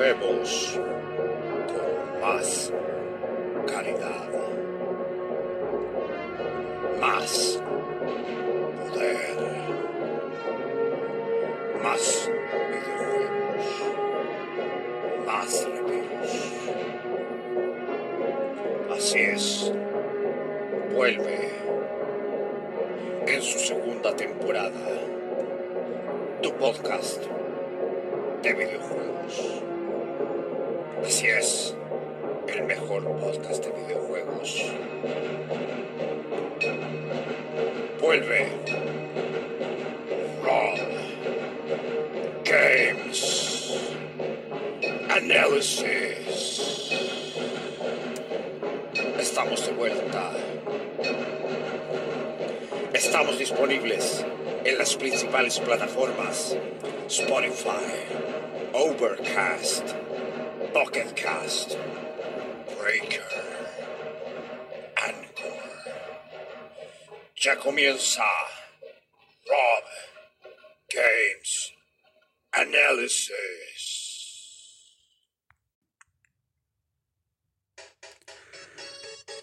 Volvemos con más calidad, más poder, más videojuegos, más reviews. Así es, vuelve en su segunda temporada tu podcast de videojuegos. Así es, el mejor podcast de videojuegos. Vuelve. Rob. Games. Analysis. Estamos de vuelta. Estamos disponibles en las principales plataformas Spotify, Overcast, Pocketcast, Breaker, Anchor. Ya comienza Rob Games Analysis.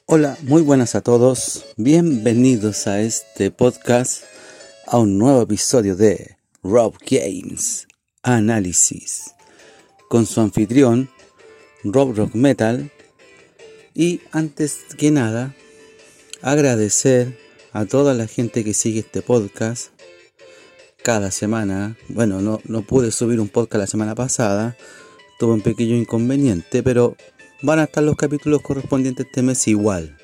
Hola, muy buenas a todos. Bienvenidos a este podcast, a un nuevo episodio de Rob Games Análisis, con su anfitrión, Rob Rock Metal. Y antes que nada, agradecer a toda la gente que sigue este podcast cada semana. Bueno, no, no pude subir un podcast la semana pasada, tuve un pequeño inconveniente, pero van a estar los capítulos correspondientes este mes igual.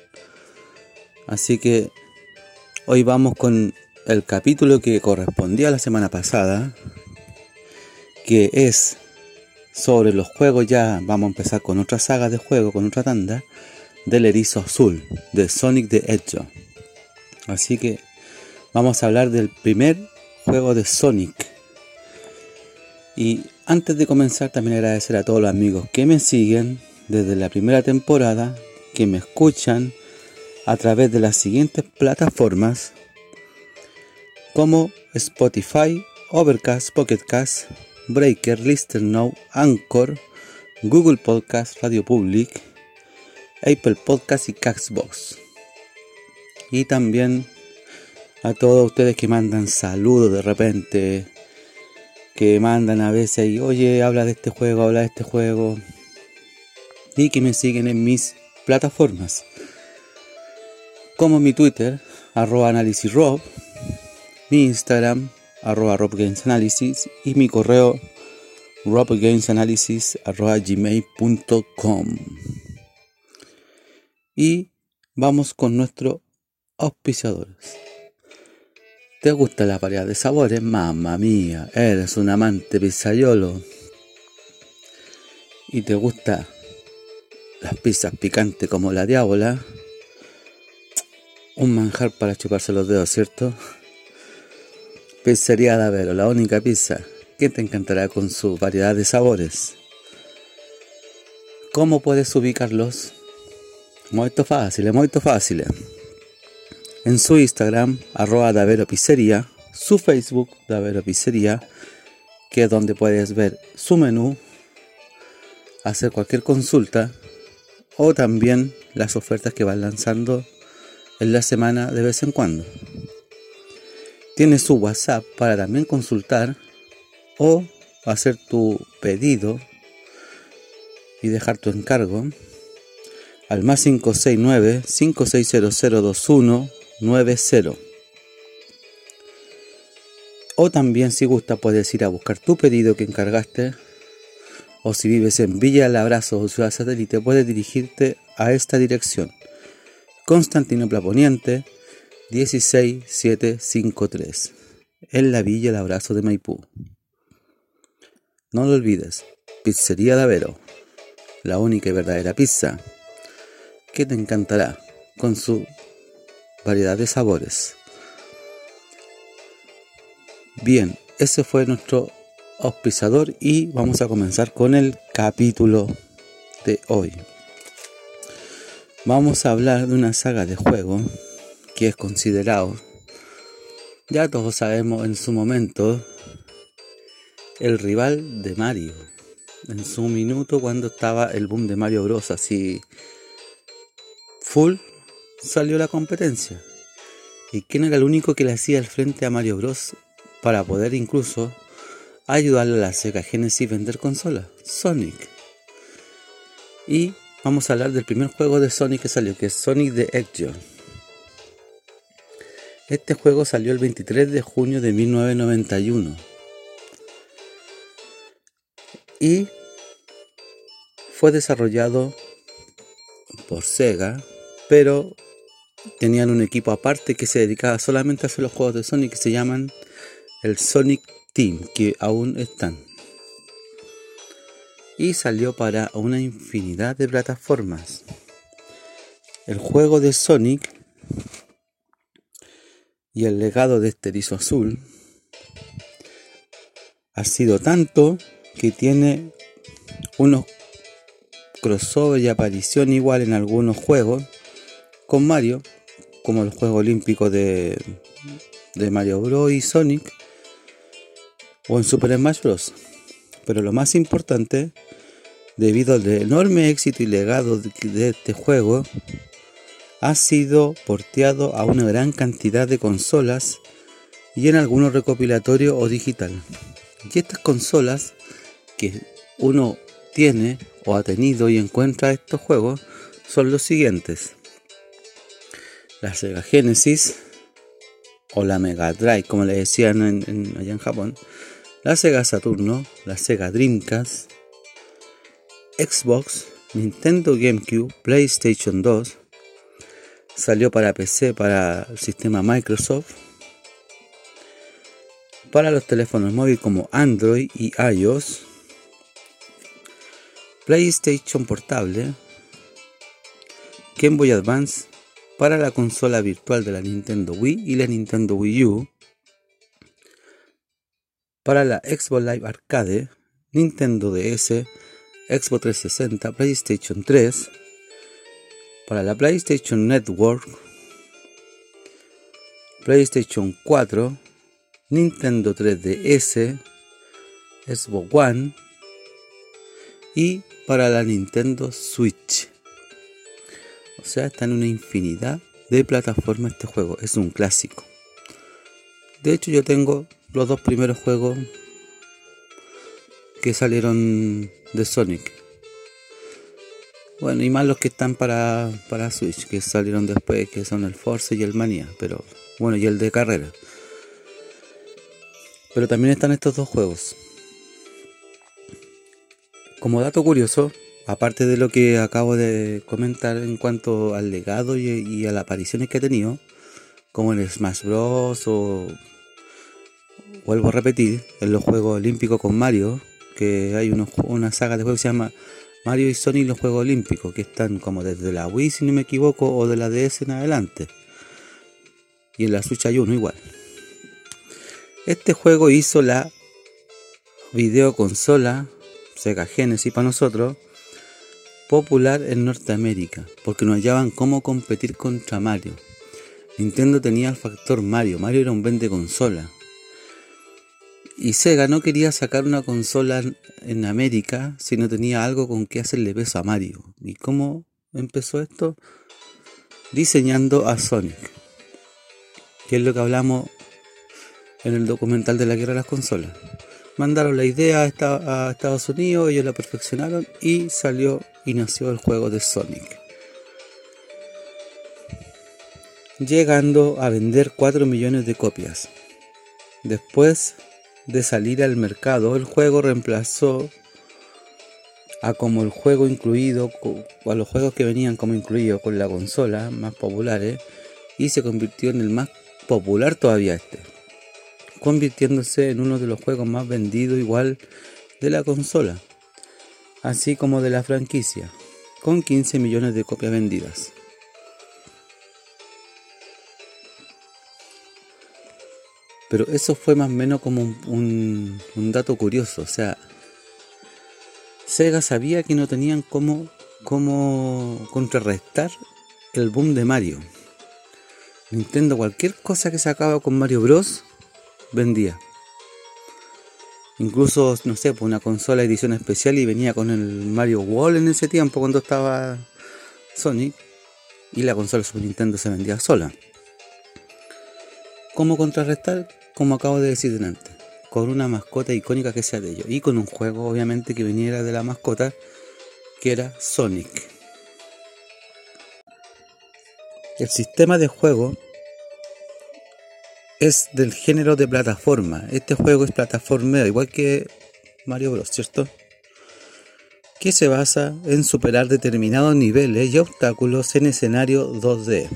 Así que hoy vamos con el capítulo que correspondía a la semana pasada, que es sobre los juegos. Ya vamos a empezar con otra saga de juego, con otra tanda del erizo azul, de Sonic the Hedgehog. Así que vamos a hablar del primer juego de Sonic. Y antes de comenzar también agradecer a todos los amigos que me siguen desde la primera temporada, que me escuchan a través de las siguientes plataformas como Spotify, Overcast, Pocketcast, Breaker, Lister Now, Anchor, Google Podcast, Radio Public, Apple Podcast y Castbox. Y también a todos ustedes que mandan saludos de repente, que mandan a veces y oye, habla de este juego, habla de este juego, y que me siguen en mis plataformas, como mi Twitter, arroba analisisrob, mi Instagram, arroba robgamesanalysis y mi correo robgamesanalysis arroba gmail.com. Y vamos con nuestros auspiciadores. ¿Te gusta la variedad de sabores? Mamma mía, eres un amante pizzaiolo. Y te gusta las pizzas picantes como la diábola. Un manjar para chuparse los dedos, ¿cierto? Pizzería Davero, la única pizza que te encantará con su variedad de sabores. ¿Cómo puedes ubicarlos? Muy fácil, muy fácil. En su Instagram, arroba Davero Pizzería, su Facebook, Davero Pizzería, que es donde puedes ver su menú, hacer cualquier consulta o también las ofertas que van lanzando en la semana de vez en cuando. Tienes su WhatsApp para también consultar o hacer tu pedido y dejar tu encargo al más 569 56002190 o también si gusta puedes ir a buscar tu pedido que encargaste o si vives en Villa El Abrazo o Ciudad Satélite puedes dirigirte a esta dirección. Constantinopla Poniente 16753 en la Villa El Abrazo de Maipú no lo olvides Pizzería Davero la única y verdadera pizza que te encantará con su variedad de sabores. Bien, ese fue nuestro auspiciador y vamos a comenzar con el capítulo de hoy. Vamos a hablar de una saga de juego que es considerado, ya todos sabemos en su momento, el rival de Mario, en su minuto cuando estaba el boom de Mario Bros. Así full salió la competencia. ¿Y quién era el único que le hacía el frente a Mario Bros. para poder incluso ayudarle a la Sega Genesis vender consolas? Sonic. Y vamos a hablar del primer juego de Sonic que salió, que es Sonic the Hedgehog. Este juego salió el 23 de junio de 1991 y fue desarrollado por Sega, pero tenían un equipo aparte que se dedicaba solamente a hacer los juegos de Sonic que se llaman el Sonic Team, que aún están. Y salió para una infinidad de plataformas. El juego de Sonic y el legado de este erizo azul ha sido tanto que tiene unos crossover y aparición igual en algunos juegos con Mario, como el juego olímpico de, Mario Bros. y Sonic, o en Super Smash Bros. Pero lo más importante, debido al enorme éxito y legado de este juego, ha sido porteado a una gran cantidad de consolas y en algunos recopilatorios o digital. Y estas consolas que uno tiene o ha tenido y encuentra estos juegos son los siguientes. La Sega Genesis o la Mega Drive, como le decían allá en Japón, la Sega Saturno, la Sega Dreamcast, Xbox, Nintendo GameCube, PlayStation 2, salió para PC, para el sistema Microsoft, para los teléfonos móviles como Android y iOS, PlayStation Portable, Game Boy Advance para la consola virtual de la Nintendo Wii y la Nintendo Wii U, para la Xbox Live Arcade, Nintendo DS, Xbox 360, PlayStation 3, para la PlayStation Network, PlayStation 4, Nintendo 3DS, Xbox One y para la Nintendo Switch. O sea, está en una infinidad de plataformas este juego. Es un clásico. De hecho, yo tengo los dos primeros juegos que salieron de Sonic. Bueno, y más los que están para, para Switch, que salieron después, que son el Force y el Mania. Pero bueno, y el de carrera. Pero también están estos dos juegos. Como dato curioso, aparte de lo que acabo de comentar en cuanto al legado y, a las apariciones que ha tenido, como en Smash Bros. o vuelvo a repetir, en los Juegos Olímpicos con Mario, que hay una saga de juegos que se llama Mario y Sonic los Juegos Olímpicos, que están como desde la Wii, si no me equivoco, o de la DS en adelante. Y en la Switch hay uno igual. Este juego hizo la videoconsola Sega Genesis para nosotros, popular en Norteamérica, porque no hallaban cómo competir contra Mario. Nintendo tenía el factor Mario, Mario era un vende consola. Y Sega no quería sacar una consola en América si no tenía algo con que hacerle peso a Mario. ¿Y cómo empezó esto? Diseñando a Sonic, que es lo que hablamos en el documental de la guerra de las consolas mandaron la idea a, Estados Unidos, ellos la perfeccionaron y salió y nació el juego de Sonic. Llegando a vender 4 millones de copias. Después de salir al mercado, el juego reemplazó a como el juego incluido, a los juegos que venían como incluidos con la consola más populares y se convirtió en el más popular todavía este convirtiéndose en uno de los juegos más vendidos igual de la consola, así como de la franquicia, con 15 millones de copias vendidas. Pero eso fue más o menos como un, dato curioso, o sea, Sega sabía que no tenían cómo, cómo contrarrestar el boom de Mario. Nintendo cualquier cosa que sacaba con Mario Bros vendía. Incluso, no sé, pues una consola edición especial y venía con el Mario Wall en ese tiempo cuando estaba Sonic. Y la consola Super Nintendo se vendía sola. ¿Cómo contrarrestar? Como acabo de decir antes. Con una mascota icónica que sea de ellos. Y con un juego, obviamente, que viniera de la mascota, que era Sonic. El sistema de juego es del género de plataforma. Este juego es plataforma igual que Mario Bros, ¿cierto? Que se basa en superar determinados niveles y obstáculos en escenario 2D.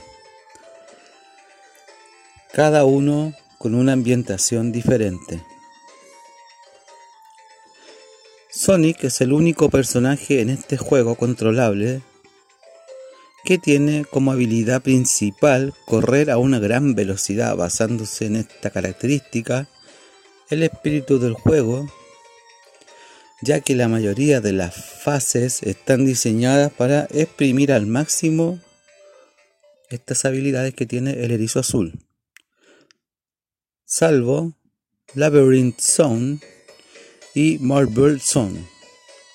Cada uno con una ambientación diferente. Sonic es el único personaje en este juego controlable que tiene como habilidad principal correr a una gran velocidad. Basándose en esta característica, el espíritu del juego, ya que la mayoría de las fases están diseñadas para exprimir al máximo estas habilidades que tiene el erizo azul. Salvo Labyrinth Zone y Marble Zone,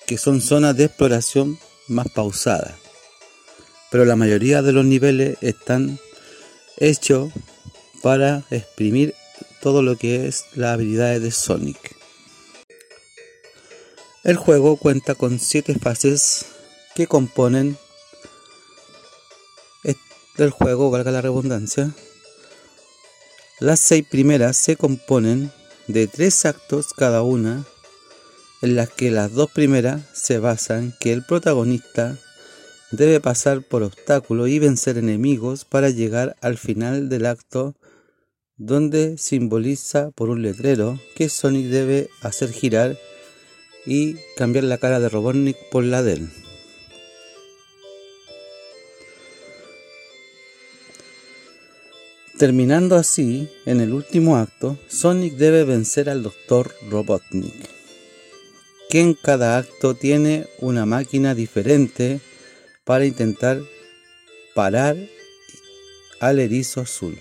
que son zonas de exploración más pausadas pero la mayoría de los niveles están hechos para exprimir todo lo que es las habilidades de Sonic. El juego cuenta con 7 fases que componen el juego, valga la redundancia. Las 6 primeras se componen de 3 actos cada una, en las que las dos primeras se basan que el protagonista debe pasar por obstáculos y vencer enemigos para llegar al final del acto donde simboliza por un letrero que Sonic debe hacer girar y cambiar la cara de Robotnik por la de él. Terminando así, en el último acto, Sonic debe vencer al Dr. Robotnik, que en cada acto tiene una máquina diferente para intentar parar al erizo azul.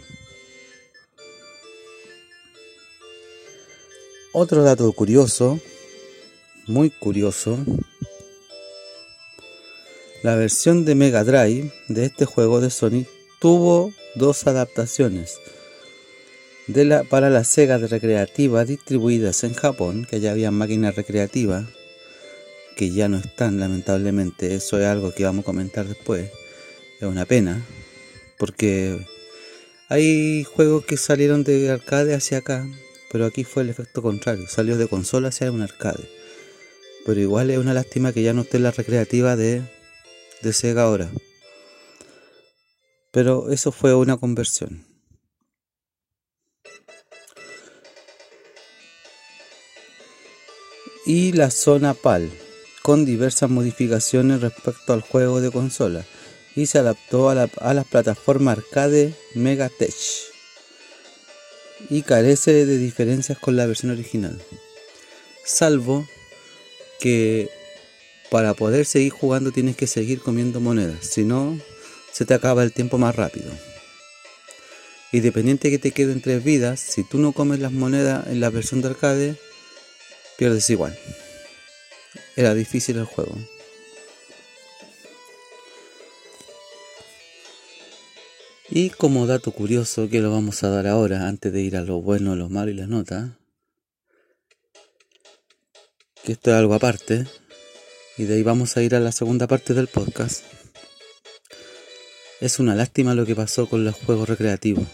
Otro dato curioso, muy curioso, la versión de Mega Drive de este juego de Sonic tuvo dos adaptaciones de la, para la Sega de recreativa distribuidas en Japón, que ya había máquinas recreativas que ya no están lamentablemente. Eso es algo que vamos a comentar después. Es una pena, porque hay juegos que salieron de arcade hacia acá, pero aquí fue el efecto contrario. Salió de consola hacia un arcade. Pero igual es una lástima que ya no esté la recreativa de, de Sega ahora. Pero eso fue una conversión. Y la zona PAL con diversas modificaciones respecto al juego de consola y se adaptó a, las plataformas arcade Megatech y carece de diferencias con la versión original, salvo que para poder seguir jugando tienes que seguir comiendo monedas, si no se te acaba el tiempo más rápido. Independiente que te queden tres vidas, si tú no comes las monedas en la versión de arcade, pierdes igual. Era difícil el juego. Y como dato curioso que lo vamos a dar ahora, antes de ir a lo bueno, lo malo y las notas, que esto es algo aparte, y de ahí vamos a ir a la segunda parte del podcast. Es una lástima lo que pasó con los juegos recreativos,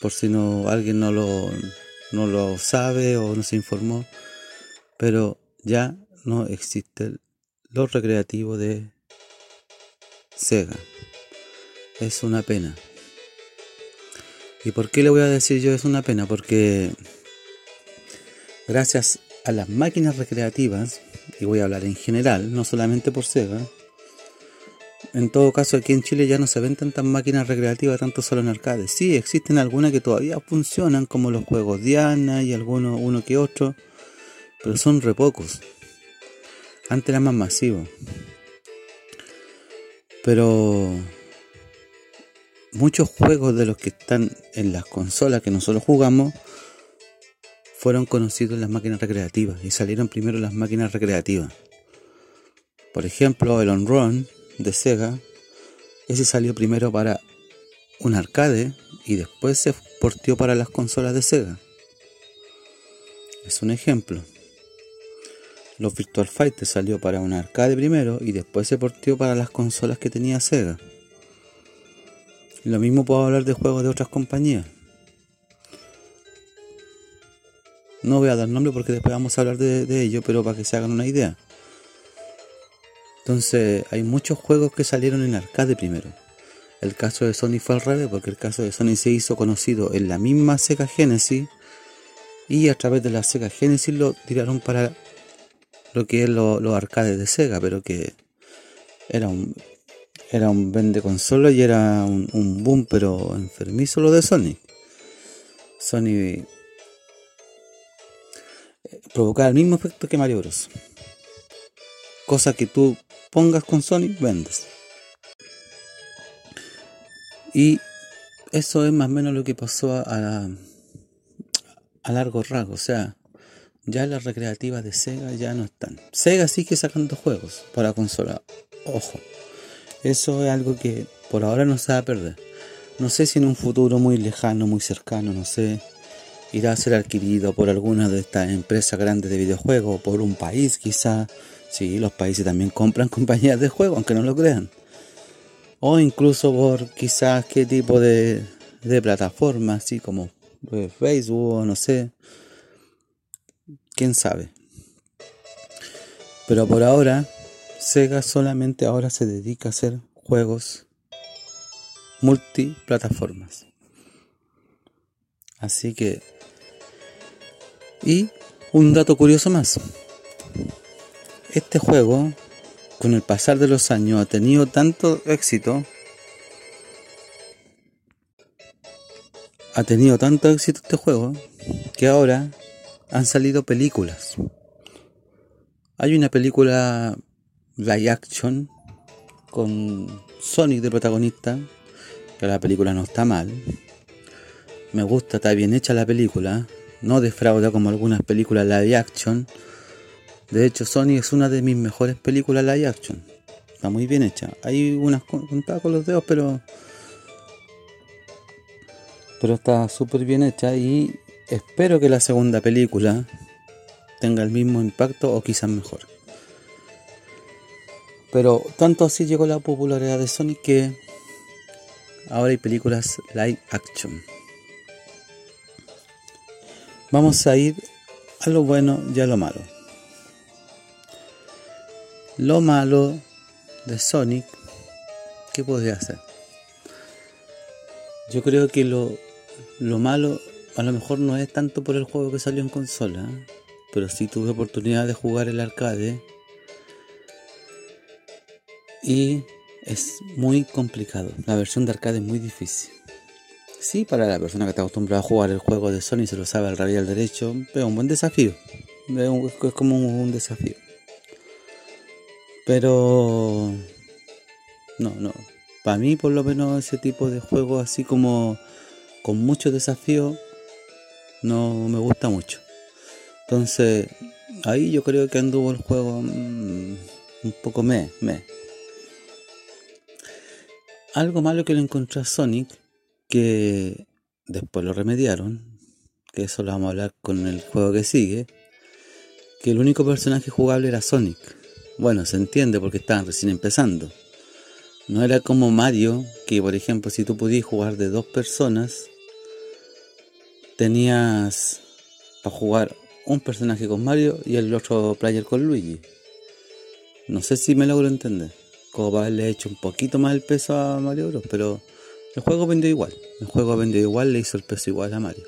por si no alguien no lo, no lo sabe o no se informó, pero ya no existe lo recreativo de Sega. Es una pena. ¿Y por qué le voy a decir yo es una pena? Porque gracias a las máquinas recreativas, y voy a hablar en general, no solamente por Sega, en todo caso aquí en Chile ya no se ven tantas máquinas recreativas, tanto solo en arcades. Sí, existen algunas que todavía funcionan, como los juegos Diana y algunos uno que otro, pero son re pocos. Antes era más masivo. Pero muchos juegos de los que están en las consolas que nosotros jugamos fueron conocidos las máquinas recreativas y salieron primero las máquinas recreativas. Por ejemplo, el On Run de Sega, ese salió primero para un arcade y después se portió para las consolas de Sega. Es un ejemplo. Los Virtual Fighter salió para un arcade primero y después se portió para las consolas que tenía Sega. Lo mismo puedo hablar de juegos de otras compañías. No voy a dar nombre porque después vamos a hablar de, ello, pero para que se hagan una idea. Entonces, hay muchos juegos que salieron en arcade primero. El caso de Sony fue al revés, porque el caso de Sony se hizo conocido en la misma Sega Genesis y a través de la Sega Genesis lo tiraron para lo que es los arcades de Sega, pero que era un era un vende consola y era un, un boom, pero enfermizo lo de Sony. Sony provocar el mismo efecto que Mario Bros. Cosa que tú pongas con Sony, vendes. Y eso es más o menos lo que pasó a, a, largo rasgo. O sea, ya las recreativas de Sega ya no están. Sega sigue sacando juegos para consola. Ojo. Eso es algo que por ahora no se va a perder. No sé si en un futuro muy lejano, muy cercano, no sé, irá a ser adquirido por alguna de estas empresas grandes de videojuegos, por un país quizá. Sí, los países también compran compañías de juego, aunque no lo crean. O incluso por quizás qué tipo de, de plataforma, así como eh, Facebook no sé. Quién sabe. Pero por ahora, Sega solamente ahora se dedica a hacer juegos multiplataformas. Así que y un dato curioso más. Este juego, con el pasar de los años, ha tenido tanto éxito. Ha tenido tanto éxito este juego que ahora han salido películas. Hay una película live action con Sonic de protagonista, que la película no está mal. Me gusta, está bien hecha la película no defrauda como algunas películas live action. De hecho, Sony es una de mis mejores películas live action. Está muy bien hecha. Hay unas contadas con los dedos, pero. Pero está súper bien hecha y espero que la segunda película tenga el mismo impacto o quizás mejor. Pero tanto así llegó la popularidad de Sony que ahora hay películas live action. Vamos a ir a lo bueno y a lo malo. Lo malo de Sonic, ¿qué podría hacer? Yo creo que lo, lo malo a lo mejor no es tanto por el juego que salió en consola, pero sí tuve oportunidad de jugar el arcade y es muy complicado. La versión de arcade es muy difícil. Sí, para la persona que está acostumbrada a jugar el juego de Sony se lo sabe al revés al derecho, es un buen desafío. Es como un desafío. Pero... No, no. Para mí por lo menos ese tipo de juego así como con mucho desafío no me gusta mucho. Entonces ahí yo creo que anduvo el juego mm, un poco me, me. Algo malo que le encontré a Sonic que después lo remediaron, que eso lo vamos a hablar con el juego que sigue, que el único personaje jugable era Sonic. Bueno, se entiende porque estaban recién empezando. No era como Mario, que por ejemplo si tú podías jugar de dos personas, tenías para jugar un personaje con Mario y el otro player con Luigi. No sé si me logro entender. Como para haberle hecho un poquito más el peso a Mario Bros. Pero el juego vendió igual. El juego vendió igual, le hizo el peso igual a Mario.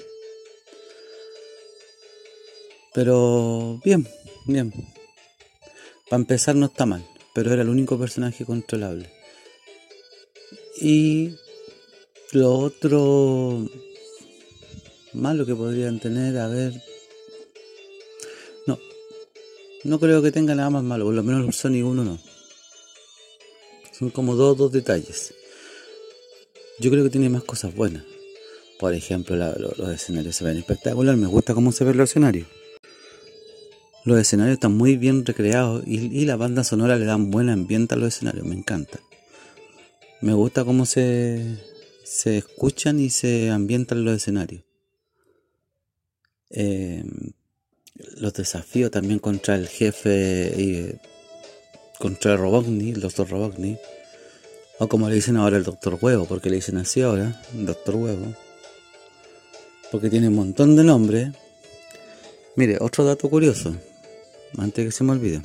Pero bien, bien. Para empezar no está mal, pero era el único personaje controlable. Y lo otro malo que podrían tener, a ver... No, no creo que tenga nada más malo, por lo menos Sony 1 no. Son como dos, dos detalles. Yo creo que tiene más cosas buenas. Por ejemplo, los escenarios se ven espectacular, me gusta cómo se ven los escenarios. Los escenarios están muy bien recreados y, la banda sonora le dan buen ambiente a los escenarios, me encanta. Me gusta cómo se, se escuchan y se ambientan los escenarios. Eh, los desafíos también contra el jefe y contra el Robotnik, el doctor Robotnik. O como le dicen ahora el doctor Huevo, porque le dicen así ahora, doctor Huevo. Porque tiene un montón de nombres. Mire, otro dato curioso, antes que se me olvide.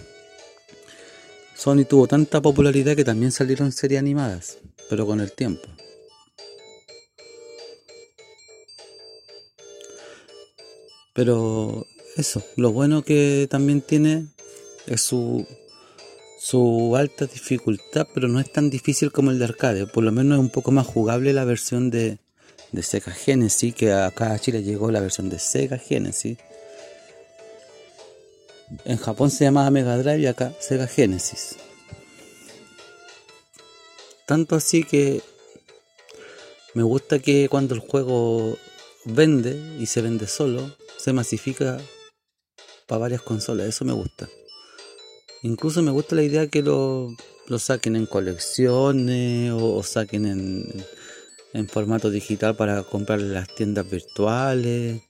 Sony tuvo tanta popularidad que también salieron series animadas, pero con el tiempo. Pero eso, lo bueno que también tiene es su, su alta dificultad, pero no es tan difícil como el de arcade. Por lo menos es un poco más jugable la versión de, de Sega Genesis, que acá a Chile llegó la versión de Sega Genesis. En Japón se llamaba Mega Drive y acá Sega Genesis. Tanto así que me gusta que cuando el juego vende y se vende solo, se masifica para varias consolas, eso me gusta. Incluso me gusta la idea que lo, lo saquen en colecciones o, saquen en, en, formato digital para comprar en las tiendas virtuales.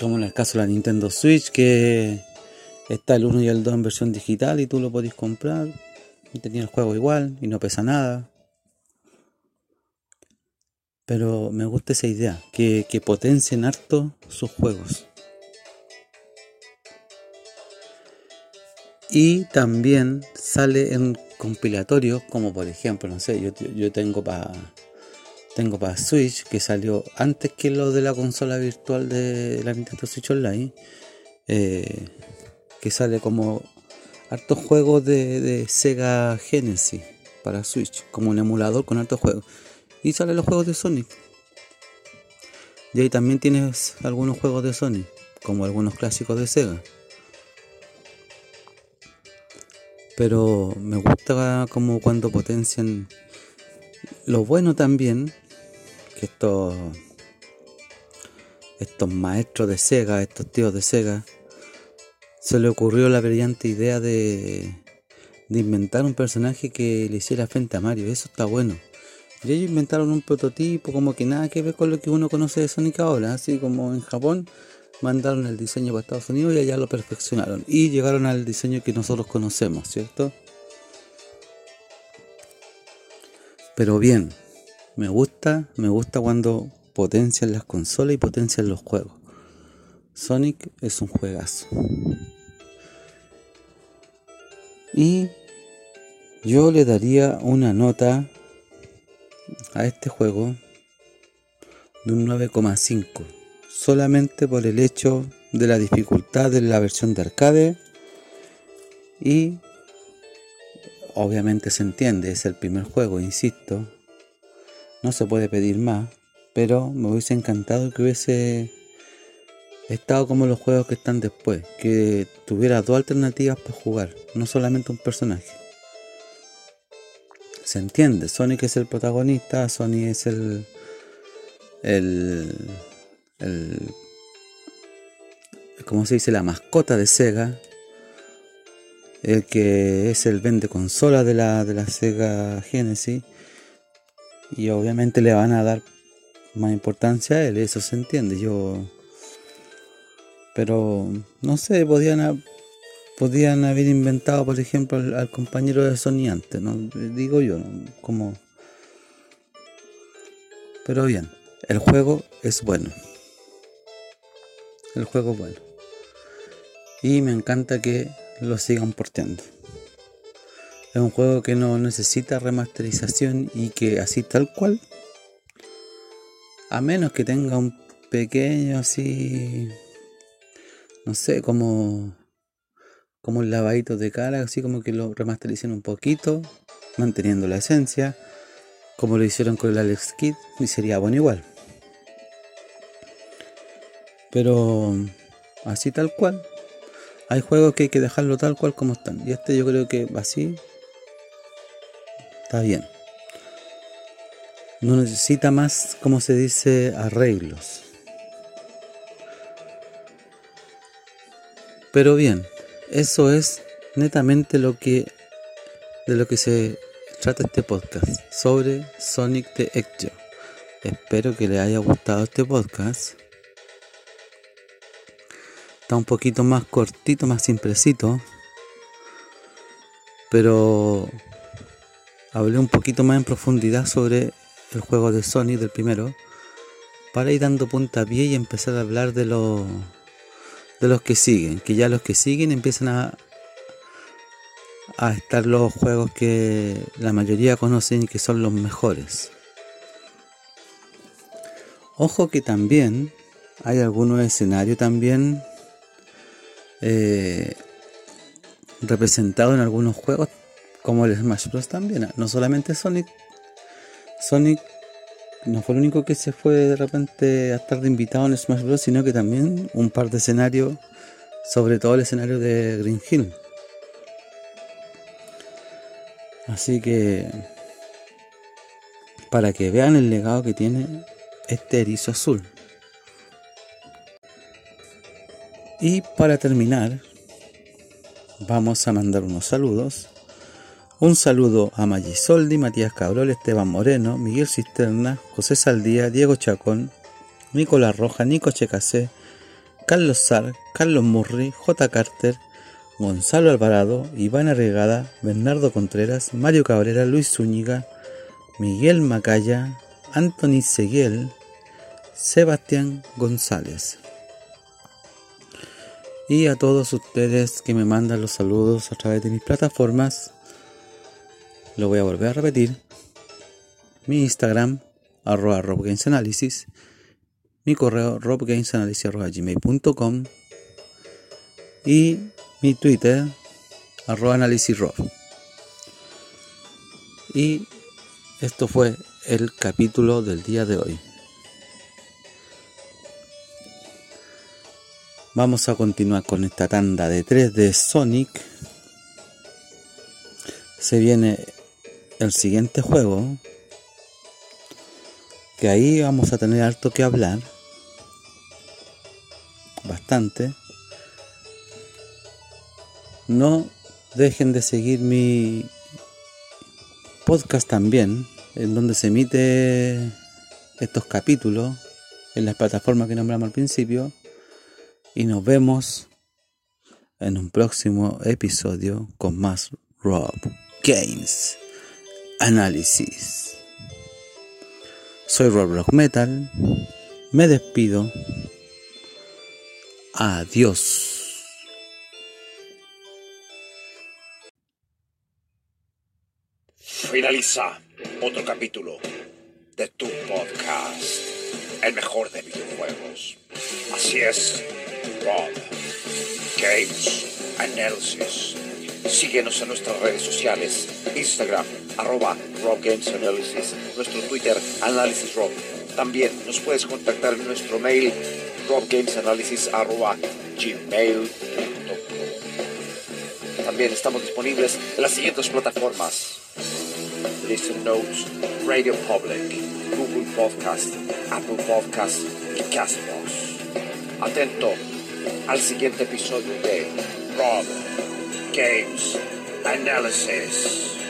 Como en el caso de la Nintendo Switch, que está el 1 y el 2 en versión digital y tú lo podés comprar. Y tenía el juego igual y no pesa nada. Pero me gusta esa idea, que, que potencien harto sus juegos. Y también sale en compilatorios, como por ejemplo, no sé, yo, yo tengo para tengo para Switch, que salió antes que lo de la consola virtual de la Nintendo Switch Online, eh, que sale como hartos juegos de, Sega Genesis para Switch, como un emulador con hartos juegos. Y salen los juegos de Sonic. Y ahí también tienes algunos juegos de Sonic, como algunos clásicos de Sega. pero me gusta como cuando potencian lo bueno también que estos estos maestros de Sega, estos tíos de Sega, se le ocurrió la brillante idea de, de inventar un personaje que le hiciera frente a Mario. Eso está bueno. Y ellos inventaron un prototipo como que nada que ver con lo que uno conoce de Sonic ahora, así como en Japón mandaron el diseño para Estados Unidos y allá lo perfeccionaron. Y llegaron al diseño que nosotros conocemos, ¿cierto? Pero bien, me gusta, me gusta cuando potencian las consolas y potencian los juegos. Sonic es un juegazo. Y yo le daría una nota a este juego de un 9,5 solamente por el hecho de la dificultad de la versión de arcade y obviamente se entiende, es el primer juego, insisto, no se puede pedir más, pero me hubiese encantado que hubiese estado como los juegos que están después, que tuviera dos alternativas para jugar, no solamente un personaje. Se entiende, Sonic es el protagonista, Sonic es el, el el, como se dice, la mascota de Sega, el que es el vende consola de la, de la Sega Genesis, y obviamente le van a dar más importancia a él, eso se entiende. Yo, pero no sé, podían, podían haber inventado, por ejemplo, al, compañero de Sony antes, ¿no? digo yo, como. Pero bien, el juego es bueno. El juego es bueno. Y me encanta que lo sigan porteando. Es un juego que no necesita remasterización y que así tal cual, a menos que tenga un pequeño así, no sé, como, como un lavadito de cara, así como que lo remastericen un poquito, manteniendo la esencia, como lo hicieron con el Alex Kid, y sería bueno igual. Pero así tal cual. Hay juegos que hay que dejarlo tal cual como están. Y este yo creo que así está bien. no necesita más, como se dice, arreglos. Pero bien, eso es netamente lo que de lo que se trata este podcast sobre Sonic the Hedgehog. Espero que les haya gustado este podcast. Está un poquito más cortito, más simplecito. Pero hablé un poquito más en profundidad sobre el juego de Sonic del primero. Para ir dando puntapié y empezar a hablar de los de los que siguen. Que ya los que siguen empiezan a, a estar los juegos que la mayoría conocen y que son los mejores. Ojo que también hay algunos escenarios también eh, representados en algunos juegos como el Smash Bros. también. No solamente Sonic. Sonic no fue el único que se fue de repente a estar de invitado en Smash Bros. sino que también un par de escenarios, sobre todo el escenario de Green Hill. Así que para que vean el legado que tiene este erizo azul. Y para terminar, vamos a mandar unos saludos. Un saludo a Magisoldi, Matías Cabrol, Esteban Moreno, Miguel Cisterna, José Saldía, Diego Chacón, Nicolás Roja, Nico Checasé, Carlos Sar, Carlos Murri, J. Carter, Gonzalo Alvarado, Iván Arregada, Bernardo Contreras, Mario Cabrera, Luis Zúñiga, Miguel Macaya, Anthony Seguiel, Sebastián González. Y a todos ustedes que me mandan los saludos a través de mis plataformas, lo voy a volver a repetir. Mi Instagram, arroba robgamesanalysis, mi correo robgamesanalysis.gmail.com y mi Twitter, arroba. Y esto fue el capítulo del día de hoy. Vamos a continuar con esta tanda de 3 de Sonic. Se viene el siguiente juego. Que ahí vamos a tener harto que hablar. Bastante. No dejen de seguir mi podcast también, en donde se emite estos capítulos en las plataformas que nombramos al principio. Y nos vemos en un próximo episodio con más Rob Games Análisis. Soy Rob Rock Metal. Me despido. Adiós. Finaliza otro capítulo de tu podcast, el mejor de videojuegos. Así es, Rob Games Analysis. Síguenos en nuestras redes sociales, Instagram, arroba Rob Games Analysis, nuestro Twitter, Análisis Rob. También nos puedes contactar en nuestro mail, robgamesanalysis arroba gmail.com. También estamos disponibles en las siguientes plataformas. Listen Notes, Radio Public, Google Podcast, Apple Podcast y Castbox. Atento al siguiente episodio de Rob Games Analysis.